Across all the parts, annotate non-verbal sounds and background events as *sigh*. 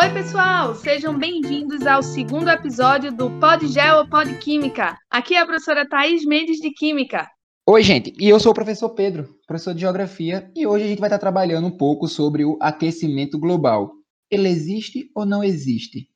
Oi, pessoal! Sejam bem-vindos ao segundo episódio do Pod Geo ou Pod Química. Aqui é a professora Thaís Mendes de Química. Oi, gente, e eu sou o professor Pedro, professor de Geografia, e hoje a gente vai estar trabalhando um pouco sobre o aquecimento global. Ele existe ou não existe?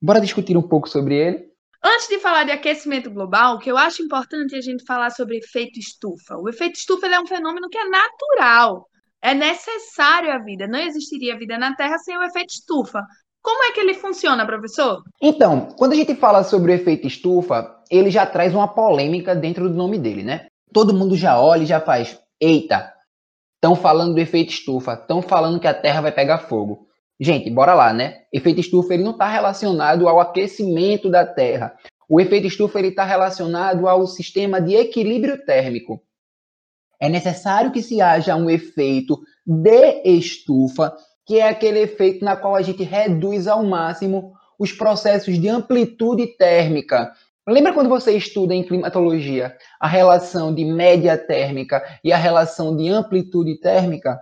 Bora discutir um pouco sobre ele? Antes de falar de aquecimento global, o que eu acho importante é a gente falar sobre efeito estufa. O efeito estufa é um fenômeno que é natural. É necessário a vida. Não existiria vida na Terra sem o efeito estufa. Como é que ele funciona, professor? Então, quando a gente fala sobre o efeito estufa, ele já traz uma polêmica dentro do nome dele, né? Todo mundo já olha e já faz: eita, estão falando do efeito estufa, estão falando que a Terra vai pegar fogo. Gente, bora lá, né? Efeito estufa ele não está relacionado ao aquecimento da Terra. O efeito estufa está relacionado ao sistema de equilíbrio térmico é necessário que se haja um efeito de estufa, que é aquele efeito na qual a gente reduz ao máximo os processos de amplitude térmica. Lembra quando você estuda em climatologia a relação de média térmica e a relação de amplitude térmica?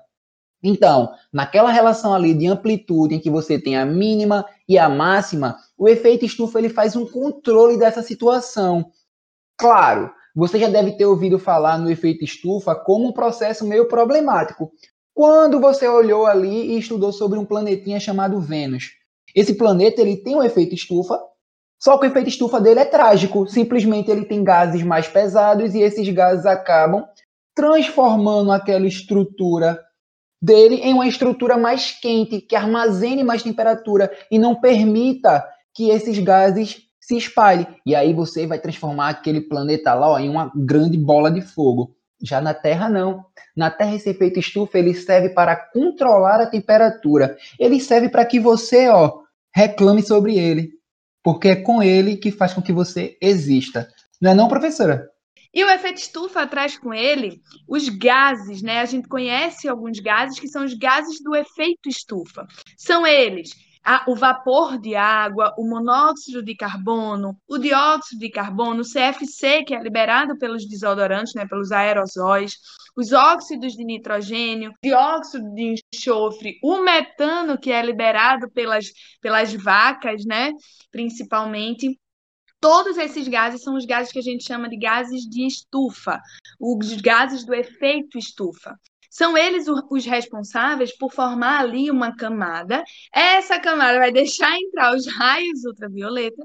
Então, naquela relação ali de amplitude em que você tem a mínima e a máxima, o efeito estufa ele faz um controle dessa situação. Claro, você já deve ter ouvido falar no efeito estufa como um processo meio problemático. Quando você olhou ali e estudou sobre um planetinha chamado Vênus. Esse planeta ele tem um efeito estufa, só que o efeito estufa dele é trágico. Simplesmente ele tem gases mais pesados e esses gases acabam transformando aquela estrutura dele em uma estrutura mais quente, que armazene mais temperatura e não permita que esses gases se espalhe. E aí você vai transformar aquele planeta lá ó, em uma grande bola de fogo. Já na Terra, não. Na Terra, esse efeito estufa ele serve para controlar a temperatura. Ele serve para que você ó, reclame sobre ele. Porque é com ele que faz com que você exista. Não é não, professora? E o efeito estufa traz com ele os gases, né? A gente conhece alguns gases que são os gases do efeito estufa. São eles a, o vapor de água, o monóxido de carbono, o dióxido de carbono, o CFC, que é liberado pelos desodorantes, né, pelos aerosóis, os óxidos de nitrogênio, dióxido de enxofre, o metano, que é liberado pelas, pelas vacas, né, principalmente. Todos esses gases são os gases que a gente chama de gases de estufa, os gases do efeito estufa. São eles os responsáveis por formar ali uma camada. Essa camada vai deixar entrar os raios ultravioleta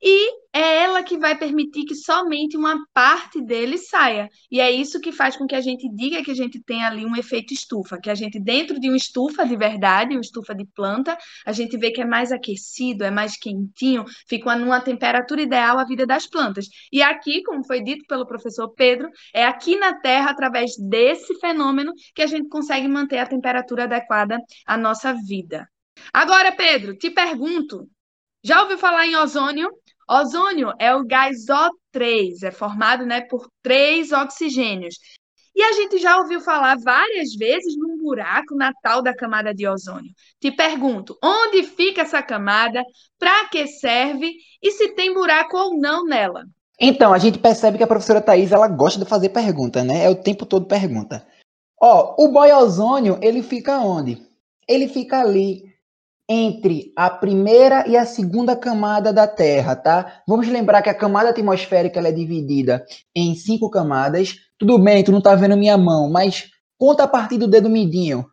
e é ela que vai permitir que somente uma parte dele saia. E é isso que faz com que a gente diga que a gente tem ali um efeito estufa, que a gente dentro de uma estufa de verdade, uma estufa de planta, a gente vê que é mais aquecido, é mais quentinho, fica numa temperatura ideal a vida das plantas. E aqui, como foi dito pelo professor Pedro, é aqui na Terra, através desse fenômeno, que a gente consegue manter a temperatura adequada à nossa vida. Agora, Pedro, te pergunto, já ouviu falar em ozônio? Ozônio é o gás O3, é formado né, por três oxigênios. E a gente já ouviu falar várias vezes num buraco na tal da camada de ozônio. Te pergunto, onde fica essa camada, para que serve e se tem buraco ou não nela? Então, a gente percebe que a professora Thais, ela gosta de fazer pergunta, né? É o tempo todo pergunta. Ó, o boi ozônio, ele fica onde? Ele fica ali entre a primeira e a segunda camada da Terra, tá? Vamos lembrar que a camada atmosférica ela é dividida em cinco camadas. Tudo bem, tu não tá vendo minha mão, mas conta a partir do dedo midinho.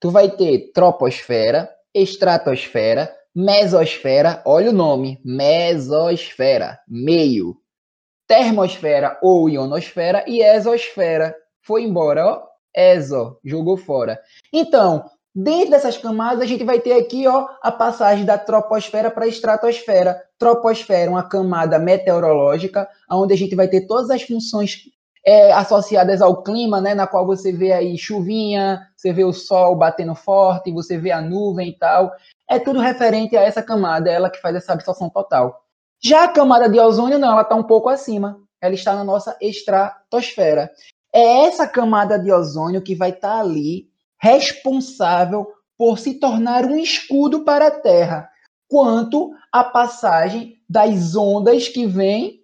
Tu vai ter troposfera, estratosfera, mesosfera, olha o nome, mesosfera, meio, termosfera ou ionosfera e exosfera. Foi embora, ó, exo, jogou fora. Então, Dentro dessas camadas, a gente vai ter aqui ó, a passagem da troposfera para a estratosfera. Troposfera, uma camada meteorológica, onde a gente vai ter todas as funções é, associadas ao clima, né, na qual você vê aí chuvinha, você vê o sol batendo forte, você vê a nuvem e tal. É tudo referente a essa camada, é ela que faz essa absorção total. Já a camada de ozônio, não, ela está um pouco acima. Ela está na nossa estratosfera. É essa camada de ozônio que vai estar tá ali responsável por se tornar um escudo para a Terra, quanto à passagem das ondas que vêm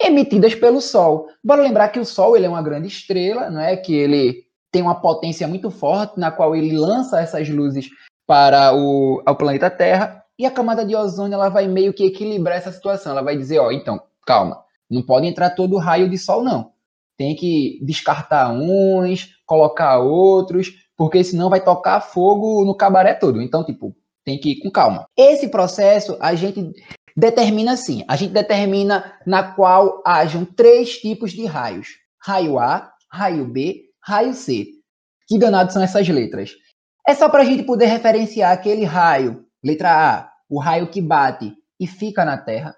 emitidas pelo Sol. Bora lembrar que o Sol ele é uma grande estrela, não é? Que ele tem uma potência muito forte, na qual ele lança essas luzes para o ao planeta Terra e a camada de ozônio ela vai meio que equilibrar essa situação. Ela vai dizer, ó, então, calma, não pode entrar todo raio de sol não. Tem que descartar uns, colocar outros, porque senão vai tocar fogo no cabaré todo. Então, tipo, tem que ir com calma. Esse processo a gente determina assim, a gente determina na qual hajam três tipos de raios: raio A, raio B, raio C. Que danados são essas letras? É só para a gente poder referenciar aquele raio, letra A, o raio que bate e fica na Terra.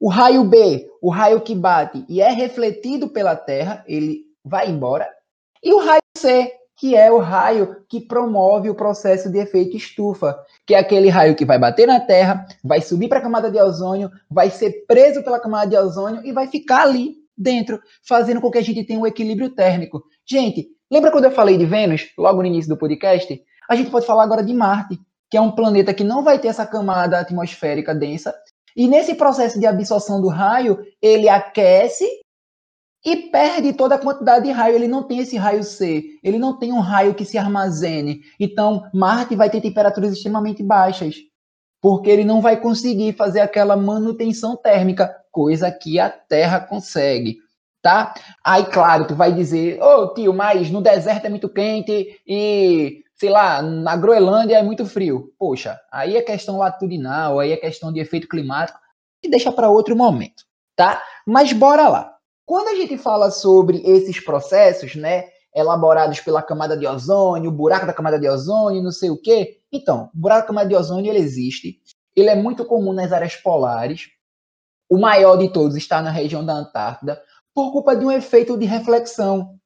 O raio B, o raio que bate e é refletido pela Terra, ele vai embora. E o raio C, que é o raio que promove o processo de efeito estufa, que é aquele raio que vai bater na Terra, vai subir para a camada de ozônio, vai ser preso pela camada de ozônio e vai ficar ali dentro, fazendo com que a gente tenha um equilíbrio térmico. Gente, lembra quando eu falei de Vênus, logo no início do podcast? A gente pode falar agora de Marte, que é um planeta que não vai ter essa camada atmosférica densa, e nesse processo de absorção do raio, ele aquece e perde toda a quantidade de raio. Ele não tem esse raio C, ele não tem um raio que se armazene. Então, Marte vai ter temperaturas extremamente baixas, porque ele não vai conseguir fazer aquela manutenção térmica, coisa que a Terra consegue. Tá? Aí, claro, tu vai dizer, ô oh, tio, mas no deserto é muito quente e sei lá, na Groenlândia é muito frio. Poxa, aí é questão latitudinal, aí é questão de efeito climático, que deixa para outro momento, tá? Mas bora lá. Quando a gente fala sobre esses processos, né, elaborados pela camada de ozônio, o buraco da camada de ozônio, não sei o quê, então, o buraco da camada de ozônio ele existe, ele é muito comum nas áreas polares. O maior de todos está na região da Antártida, por culpa de um efeito de reflexão.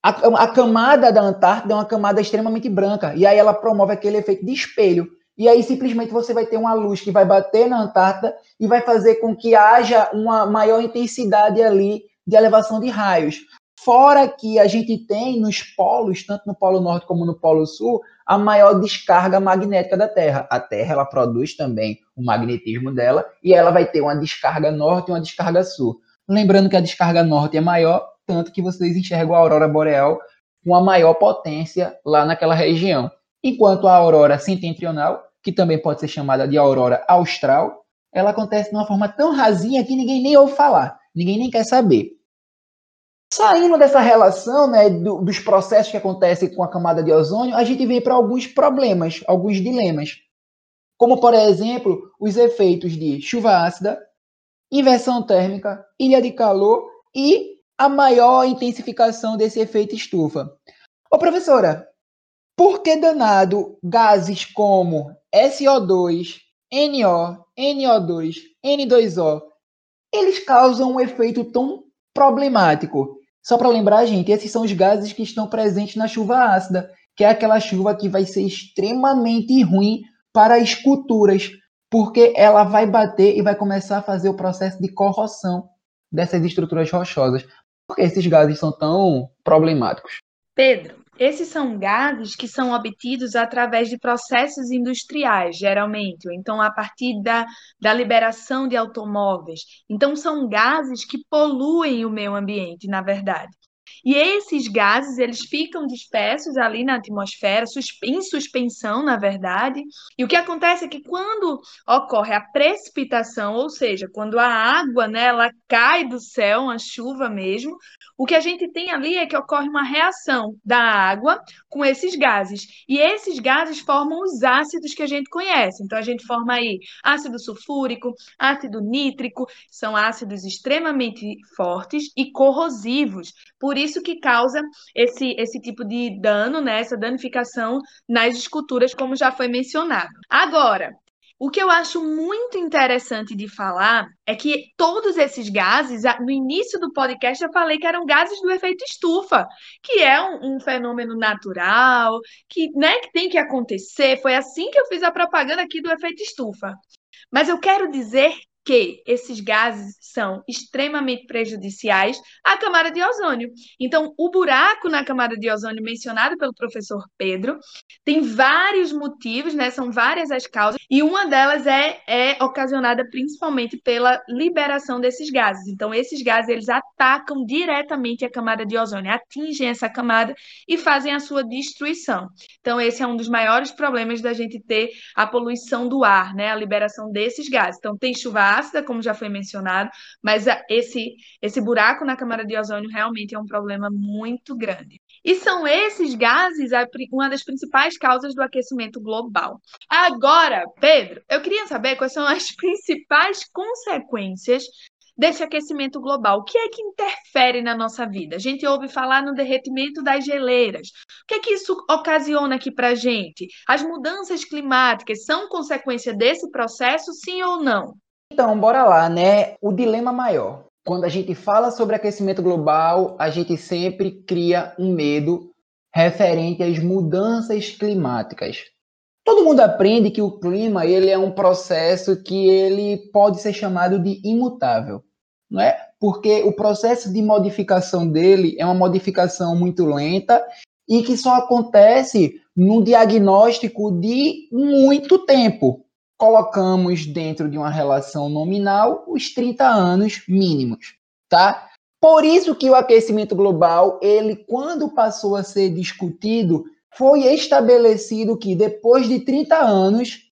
A, a, camada da Antártida é uma camada extremamente branca, e aí ela promove aquele efeito de espelho. E aí simplesmente você vai ter uma luz que vai bater na Antártida e vai fazer com que haja uma maior intensidade ali de elevação de raios. Fora que a gente tem nos polos, tanto no Polo Norte como no Polo Sul, a maior descarga magnética da Terra. A Terra ela produz também o magnetismo dela e ela vai ter uma descarga norte e uma descarga sul. Lembrando que a descarga norte é maior, tanto que vocês enxergam a aurora boreal com a maior potência lá naquela região. Enquanto a aurora setentrional, que também pode ser chamada de aurora austral, ela acontece de uma forma tão rasinha que ninguém nem ouve falar, ninguém nem quer saber. Saindo dessa relação né, do, dos processos que acontecem com a camada de ozônio, a gente vem para alguns problemas, alguns dilemas. Como, por exemplo, os efeitos de chuva ácida, inversão térmica, ilha de calor e a maior intensificação desse efeito estufa. Ô professora, por que danado gases como SO2, NO, NO2, N2O, eles causam um efeito tão problemático? Só para lembrar, gente, esses são os gases que estão presentes na chuva ácida, que é aquela chuva que vai ser extremamente ruim para esculturas, porque ela vai bater e vai começar a fazer o processo de corrosão dessas estruturas rochosas. Por que esses gases são tão problemáticos? Pedro, esses são gases que são obtidos através de processos industriais, geralmente, ou então a partir da, da liberação de automóveis. Então, são gases que poluem o meio ambiente, na verdade. E esses gases, eles ficam dispersos ali na atmosfera, em suspensão, na verdade. E o que acontece é que quando ocorre a precipitação, ou seja, quando a água, né, ela cai do céu, uma chuva mesmo, o que a gente tem ali é que ocorre uma reação da água com esses gases. E esses gases formam os ácidos que a gente conhece. Então a gente forma aí ácido sulfúrico, ácido nítrico, são ácidos extremamente fortes e corrosivos. Por isso que causa esse, esse tipo de dano, né, essa danificação nas esculturas, como já foi mencionado. Agora, o que eu acho muito interessante de falar é que todos esses gases, no início do podcast, eu falei que eram gases do efeito estufa, que é um, um, fenômeno natural, que, né, que tem que acontecer. Foi assim que eu fiz a propaganda aqui do efeito estufa. Mas eu quero dizer que esses gases são extremamente prejudiciais à camada de ozônio. Então, o buraco na camada de ozônio mencionado pelo professor Pedro tem vários motivos, né? São várias as causas, e uma delas é, é ocasionada principalmente pela liberação desses gases. Então, esses gases eles atacam diretamente a camada de ozônio, atingem essa camada e fazem a sua destruição. Então, esse é um dos maiores problemas da gente ter a poluição do ar, né? A liberação desses gases. Então, tem chuva ácida, como já foi mencionado, mas esse, esse buraco na camada de ozônio realmente é um problema muito grande. E são esses gases uma das principais causas do aquecimento global. Agora, Pedro, eu queria saber quais são as *laughs* principais consequências desse aquecimento global. O que é que interfere na nossa vida? A gente ouve falar no derretimento das geleiras. O que é que isso ocasiona aqui para a gente? As mudanças climáticas são consequência desse processo, sim ou não? Então, bora lá, né? O dilema maior. Quando a gente fala sobre aquecimento global, a gente sempre cria um medo referente às mudanças climáticas. Todo mundo aprende que o clima ele é um processo que ele pode ser chamado de imutável, não é? Porque o processo de modificação dele é uma modificação muito lenta e que só acontece num diagnóstico de muito tempo colocamos dentro de uma relação nominal os 30 anos mínimos, tá? Por isso que o aquecimento global, ele quando passou a ser discutido, foi estabelecido que depois de 30 anos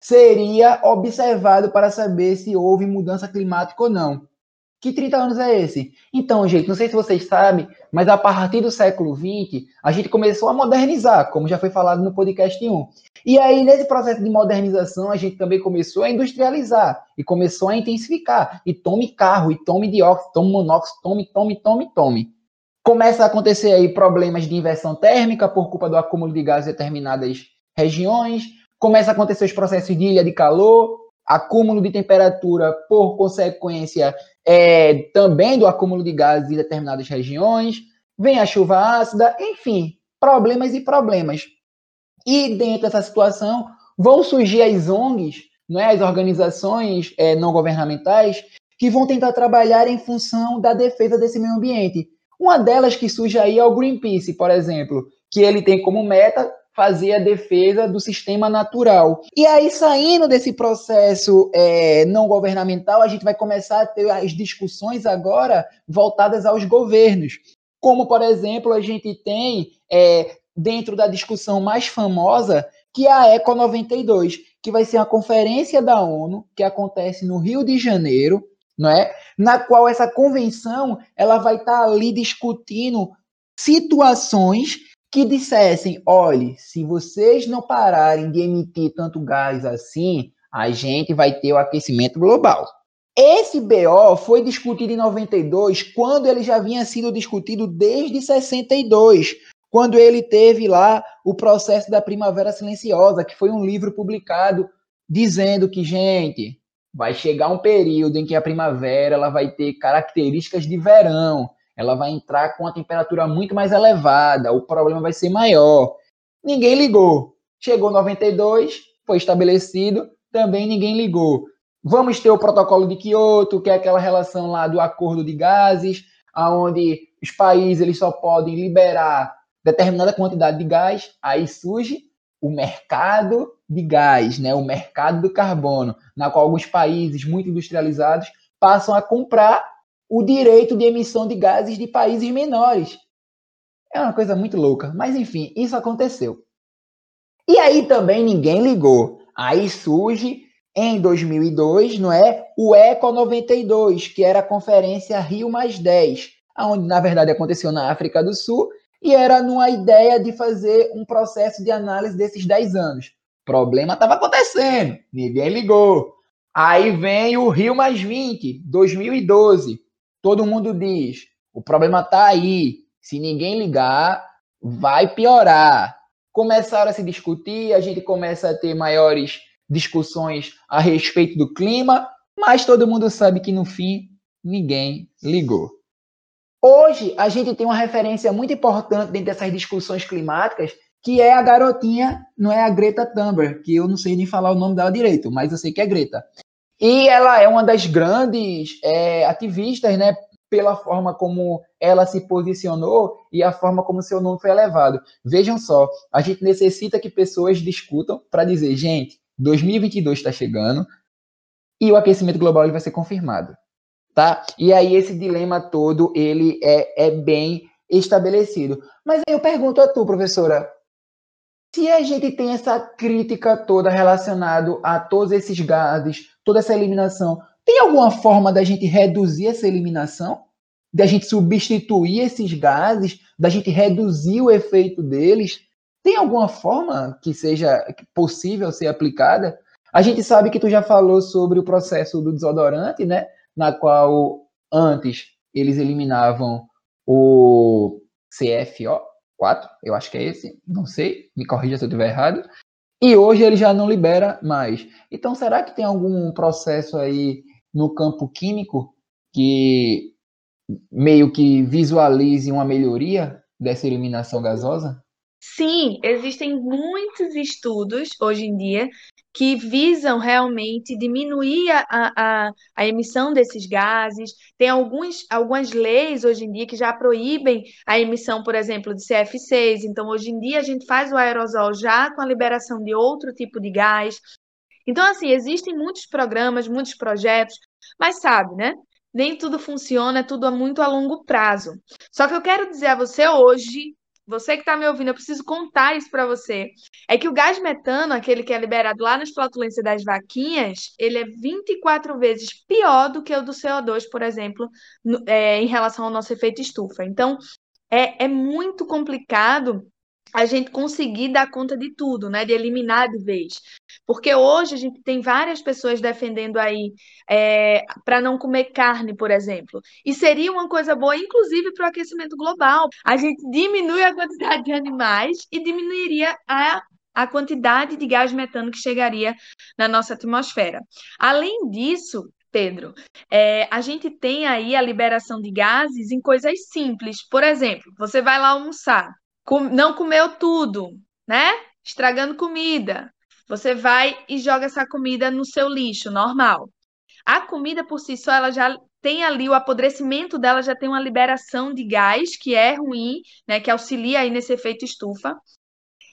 seria observado para saber se houve mudança climática ou não. Que 30 anos é esse? Então, gente, não sei se vocês sabem, mas a partir do século XX, a gente começou a modernizar, como já foi falado no podcast 1. E aí, nesse processo de modernização, a gente também começou a industrializar e começou a intensificar. E tome carro, e tome dióxido, tome monóxido, tome, tome, tome, tome. Começa a acontecer aí problemas de inversão térmica por culpa do acúmulo de gases em determinadas regiões. Começa a acontecer os processos de ilha de calor, acúmulo de temperatura por consequência é, também do acúmulo de gases em determinadas regiões, vem a chuva ácida, enfim, problemas e problemas. E dentro dessa situação vão surgir as ONGs, é, as organizações é, não governamentais, que vão tentar trabalhar em função da defesa desse meio ambiente. Uma delas que surge aí é o Greenpeace, por exemplo, que ele tem como meta fazer a defesa do sistema natural. E aí, saindo desse processo é, não governamental, a gente vai começar a ter as discussões agora voltadas aos governos. Como, por exemplo, a gente tem é, dentro da discussão mais famosa, que é a ECO 92, que vai ser uma conferência da ONU que acontece no Rio de Janeiro, não é? Na qual essa convenção ela vai estar ali discutindo situações que dissessem: olhe, se vocês não pararem de emitir tanto gás assim, a gente vai ter o aquecimento global. Esse BO foi discutido em 92, quando ele já vinha sido discutido desde 62, quando ele teve lá o processo da Primavera Silenciosa, que foi um livro publicado dizendo que, gente, vai chegar um período em que a primavera ela vai ter características de verão ela vai entrar com a temperatura muito mais elevada, o problema vai ser maior. Ninguém ligou. Chegou 92, foi estabelecido, também ninguém ligou. Vamos ter o protocolo de Kyoto, que é aquela relação lá do acordo de gases, aonde os países eles só podem liberar determinada quantidade de gás, aí surge o mercado de gás, né, o mercado do carbono, na qual alguns países muito industrializados passam a comprar o direito de emissão de gases de países menores. É uma coisa muito louca, mas enfim, isso aconteceu. E aí também ninguém ligou. Aí surge em 2002, não é, o Eco 92, que era a conferência Rio mais 10, onde na verdade aconteceu na África do Sul e era numa ideia de fazer um processo de análise desses 10 anos. Problema estava acontecendo, ninguém ligou. Aí vem o Rio mais 20, 2012 todo mundo diz: o problema está aí. Se ninguém ligar, vai piorar. Começaram a se discutir, a gente começa a ter maiores discussões a respeito do clima, mas todo mundo sabe que no fim ninguém ligou. Hoje a gente tem uma referência muito importante dentro dessas discussões climáticas, que é a garotinha, não é a Greta Thunberg, que eu não sei nem falar o nome dela direito, mas eu sei que é Greta. E ela é uma das grandes é, ativistas, né, pela forma como ela se posicionou e a forma como seu nome foi elevado. Vejam só, a gente necessita que pessoas discutam para dizer, gente, 2022 está chegando e o aquecimento global vai ser confirmado, tá? E aí esse dilema todo ele é, é bem estabelecido. Mas aí eu pergunto a tu, professora, se a gente tem essa crítica toda relacionada a todos esses gases, toda essa eliminação, tem alguma forma da gente reduzir essa eliminação? Da gente substituir esses gases? Da gente reduzir o efeito deles? Tem alguma forma que seja possível ser aplicada? A gente sabe que tu já falou sobre o processo do desodorante, né? Na qual antes eles eliminavam o CFO, 4, eu acho que é esse, não sei, me corrija se eu estiver errado. E hoje ele já não libera mais. Então, será que tem algum processo aí no campo químico que meio que visualize uma melhoria dessa eliminação gasosa? Sim, existem muitos estudos hoje em dia que visam realmente diminuir a, a, a emissão desses gases. Tem alguns, algumas leis hoje em dia que já proíbem a emissão, por exemplo, de CF6. Então, hoje em dia, a gente faz o aerosol já com a liberação de outro tipo de gás. Então, assim, existem muitos programas, muitos projetos, mas sabe, né? Nem tudo funciona, é tudo muito a longo prazo. Só que eu quero dizer a você hoje você que está me ouvindo, eu preciso contar isso para você. É que o gás metano, aquele que é liberado lá nas flatulências das vaquinhas, ele é 24 vezes pior do que o do CO2, por exemplo, no, é, em relação ao nosso efeito estufa. Então, é, é muito complicado a gente conseguir dar conta de tudo, né? De eliminar de vez. Porque hoje a gente tem várias pessoas defendendo aí é, para não comer carne, por exemplo. E seria uma coisa boa, inclusive, para o aquecimento global. A gente diminui a quantidade de animais e diminuiria a a quantidade de gás metano que chegaria na nossa atmosfera. Além disso, Pedro, é, a gente tem aí a liberação de gases em coisas simples. Por exemplo, você vai lá almoçar, com, não comeu tudo, né? Estragando comida. Você vai e joga essa comida no seu lixo, normal. A comida por si só, ela já tem ali o apodrecimento dela, já tem uma liberação de gás que é ruim, né? Que auxilia aí nesse efeito estufa.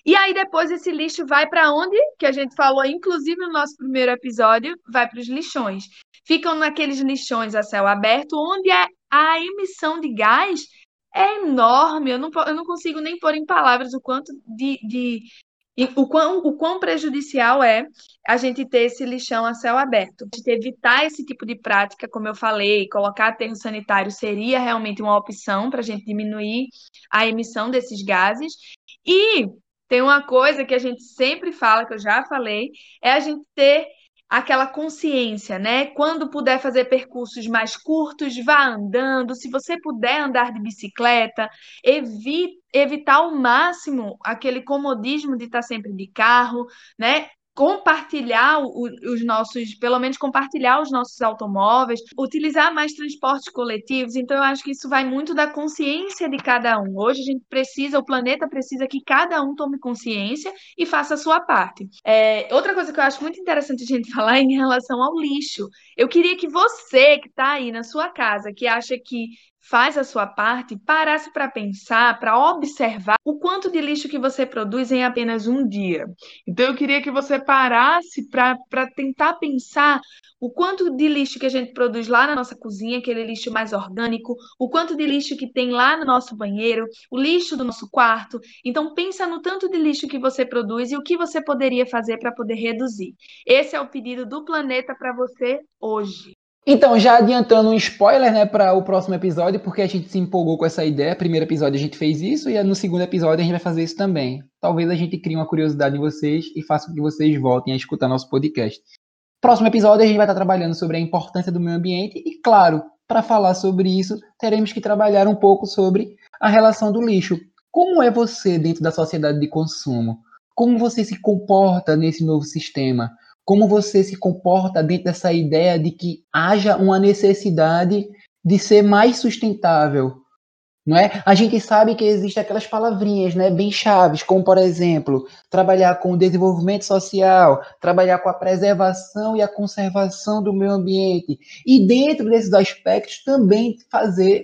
E aí depois esse lixo vai para onde? Que a gente falou, inclusive no nosso primeiro episódio, vai para os lixões. Ficam naqueles lixões a céu aberto, onde a, a emissão de gás é enorme. Eu não, eu não consigo nem pôr em palavras o quanto de, de o quão, o quão prejudicial é a gente ter esse lixão a céu aberto. A gente evitar esse tipo de prática, como eu falei, colocar aterro sanitário seria realmente uma opção para a gente diminuir a emissão desses gases. E tem uma coisa que a gente sempre fala, que eu já falei, é a gente ter aquela consciência, né? Quando puder fazer percursos mais curtos, vá andando. Se você puder andar de bicicleta, evite evitar ao máximo aquele comodismo de estar sempre de carro, né? Compartilhar os nossos, pelo menos compartilhar os nossos automóveis, utilizar mais transportes coletivos. Então, eu acho que isso vai muito da consciência de cada um. Hoje a gente precisa, o planeta precisa que cada um tome consciência e faça a sua parte. É, outra coisa que eu acho muito interessante a gente *laughs* falar é em relação ao lixo. Eu queria que você que está aí na sua casa, que acha que faz a sua parte, parasse para pensar, para observar o quanto de lixo que você produz em apenas um dia. Então, eu queria que você parasse para tentar pensar o quanto de lixo que a gente produz lá na nossa cozinha, aquele lixo mais orgânico, o quanto de lixo que tem lá no nosso banheiro, o lixo do nosso quarto. Então, pensa no tanto de lixo que você produz e o que você poderia fazer para poder reduzir. Esse é o pedido do planeta para você hoje. Então, já adiantando um spoiler, né, para o próximo episódio, porque a gente se empolgou com essa ideia. Primeiro episódio a gente fez isso e no segundo episódio a gente vai fazer isso também. Talvez a gente crie uma curiosidade em vocês e faça com que vocês voltem a escutar nosso podcast. Próximo episódio a gente vai estar trabalhando sobre a importância do meio ambiente e, claro, para falar sobre isso, teremos que trabalhar um pouco sobre a relação do lixo. Como é você dentro da sociedade de consumo? Como você se comporta nesse novo sistema? Como você se comporta dentro dessa ideia de que haja uma necessidade de ser mais sustentável, não é? A gente sabe que existem aquelas palavrinhas, né, bem chaves, como por exemplo, trabalhar com o desenvolvimento social, trabalhar com a preservação e a conservação do meio ambiente. E dentro desses aspectos também fazer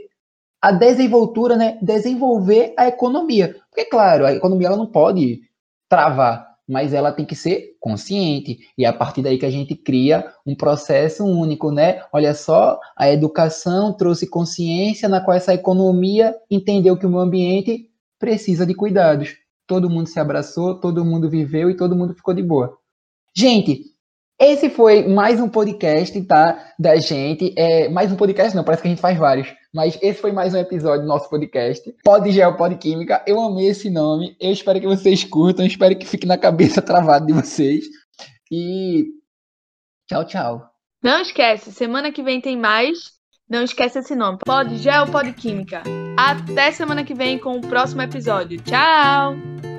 a desenvoltura, né, desenvolver a economia. Porque claro, a economia ela não pode travar, mas ela tem que ser consciente. E é a partir daí que a gente cria um processo único, né? Olha só, a educação trouxe consciência na qual essa economia entendeu que o meio ambiente precisa de cuidados. Todo mundo se abraçou, todo mundo viveu e todo mundo ficou de boa. Gente, esse foi mais um podcast, tá? Da gente. É, mais um podcast, não, parece que a gente faz vários. Mas esse foi mais um episódio do nosso podcast. Pode Gel, Química. Eu amei esse nome. Eu espero que vocês curtam. Espero que fique na cabeça *laughs* travado de vocês. E tchau, tchau. Não esquece, semana que vem tem mais. Não esquece esse nome. Pode Gel, Química. Até semana que vem com o próximo episódio. Tchau!